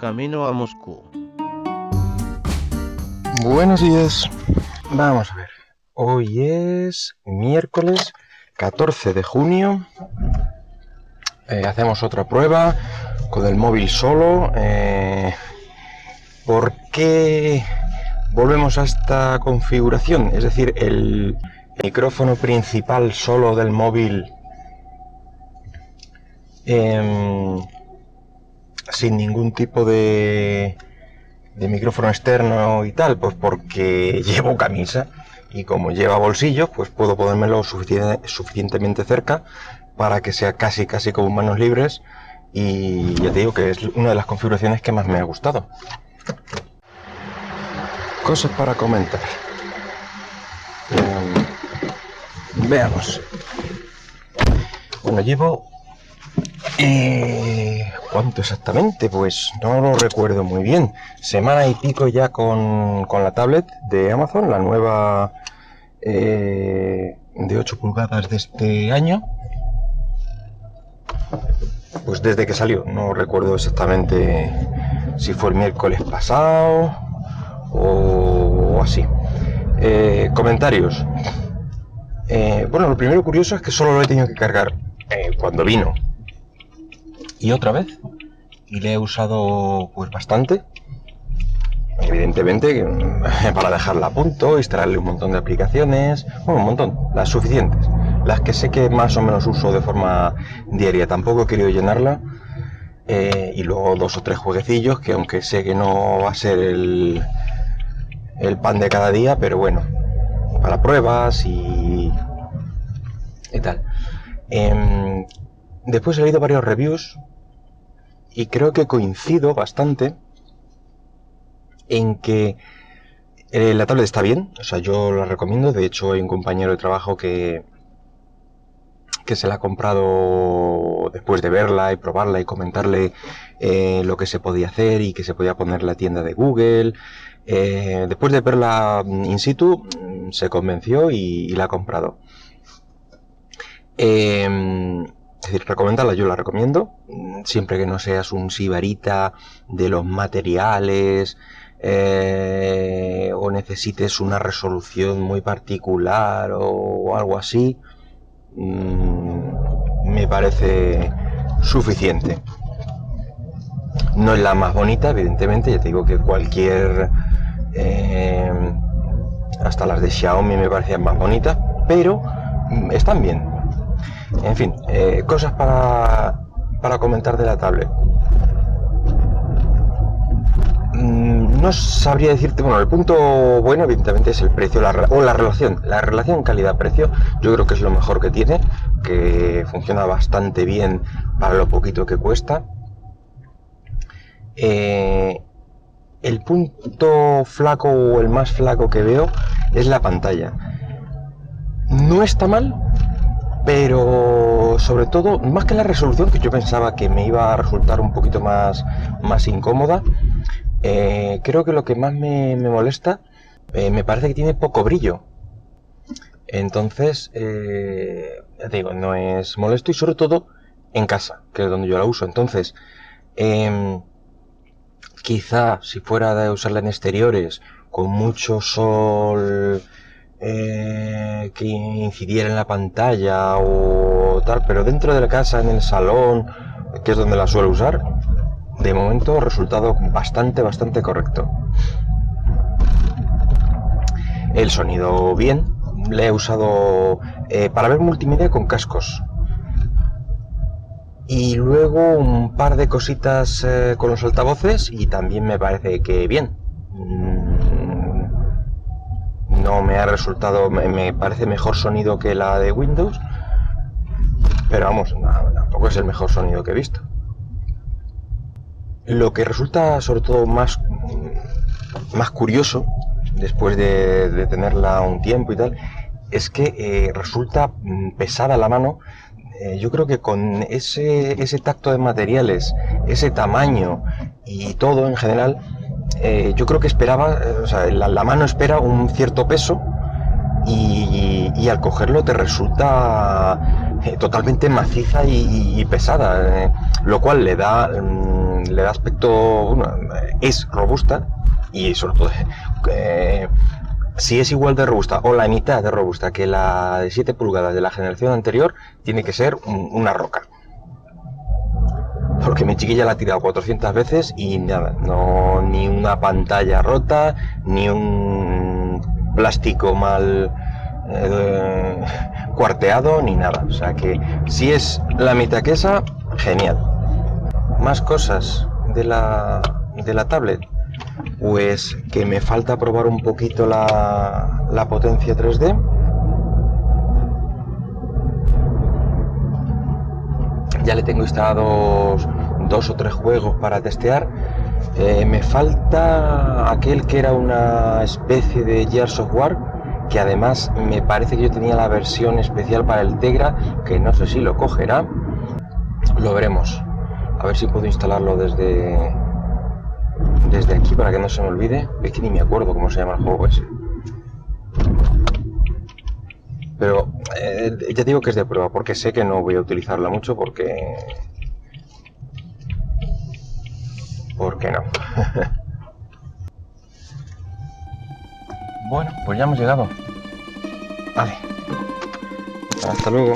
camino a Moscú. Buenos días. Vamos a ver. Hoy es miércoles 14 de junio. Eh, hacemos otra prueba con el móvil solo. Eh, ¿Por qué volvemos a esta configuración? Es decir, el micrófono principal solo del móvil em, sin ningún tipo de, micrófono externo y tal, pues porque llevo camisa y como lleva bolsillo, pues puedo ponérmelo suficientemente cerca para que sea casi casi como manos libres y ya te digo que es una de las configuraciones que más me ha gustado. Cosas para comentar. Em, veamos. Bueno, llevo eh, ¿Cuánto exactamente? Pues no lo recuerdo muy bien. Semana y pico ya con, la tablet de Amazon, la nueva eh, de 8 pulgadas de este año. Pues desde que salió, no recuerdo exactamente si fue el miércoles pasado o, así. Eh, comentarios. bueno, lo primero curioso es que solo lo he tenido que cargar cuando vino y otra vez. Y le he usado pues bastante. Evidentemente para dejarla a punto, instalarle un montón de aplicaciones, bueno, un montón, las suficientes. Las que sé que más o menos uso de forma diaria. Tampoco he querido llenarla. Eh, y luego dos o tres jueguecillos que aunque sé que no va a ser el, el pan de cada día, pero bueno, para pruebas y, y tal. Em, después he leído varios reviews y creo que coincido bastante en que eh, la tablet está bien, o sea, yo la recomiendo. De hecho, hay un compañero de trabajo que, que se la ha comprado después de verla y probarla y comentarle eh, lo que se podía hacer y que se podía poner la tienda de Google. Eh, después de verla in situ, se convenció y, y la ha comprado. Eh, decir, recomendarla yo la recomiendo, siempre que no seas un sibarita de los materiales eh, o necesites una resolución muy particular o, algo así, mm, me parece suficiente. No es la más bonita, evidentemente, ya te digo que cualquier... Eh, hasta las de Xiaomi me parecían más bonitas, pero mm, están bien, en fin, eh, cosas para, para comentar de la tablet. Mm, no sabría decirte, bueno, el punto bueno evidentemente es el precio o la relación. La relación calidad-precio yo creo que es lo mejor que tiene, que funciona bastante bien para lo poquito que cuesta. Eh, el punto flaco o el más flaco que veo es la pantalla. No está mal, pero sobre todo, más que la resolución, que yo pensaba que me iba a resultar un poquito más, más incómoda, eh, creo que lo que más me, molesta, eh, me parece que tiene poco brillo. Entonces, eh, digo, no es molesto y sobre todo en casa, que es donde yo la uso. Entonces, em, quizá si fuera de usarla en exteriores, con mucho sol, eh, que incidiera en la pantalla o tal, pero dentro de la casa, en el salón, que es donde la suelo usar, de momento resultado bastante, bastante correcto. El sonido bien, le he usado eh, para ver multimedia con cascos. Y luego un par de cositas eh, con los altavoces y también me parece que bien. Me ha resultado, me, parece mejor sonido que la de Windows, pero vamos, tampoco es el mejor sonido que he visto. Lo que resulta sobre todo más, más curioso, después de, tenerla un tiempo y tal, es que eh, resulta mm, pesada la mano. Eh, yo creo que con ese, ese tacto de materiales, ese tamaño y todo en general, eh, yo creo que esperaba, eh, o sea, la, mano espera un cierto peso y, al cogerlo te resulta eh, totalmente maciza y, pesada, lo cual le da mm, le da aspecto, es robusta y sobre todo si es igual de robusta o la mitad de robusta que la de 7 pulgadas de la generación anterior, tiene que ser una roca. Porque mi chiquilla la ha tirado 400 veces y nada, no ni una pantalla rota, ni un plástico mal eh, cuarteado, ni nada. O sea que si es la mitad que esa, genial. Más cosas de la, de la tablet. Pues que me falta probar un poquito la, la potencia 3D. Ya le tengo instalados dos o tres juegos para testear. Eh, me falta aquel que era una especie de Gear Software, que además me parece que yo tenía la versión especial para el Tegra, que no sé si lo cogerá. Lo veremos. A ver si puedo instalarlo desde, desde aquí para que no se me olvide. Es que ni me acuerdo cómo se llama el juego ese. Pero eh, ya digo que es de prueba, porque sé que no voy a utilizarla mucho porque... Porque no. bueno, pues ya hemos llegado. Vale. Hasta luego.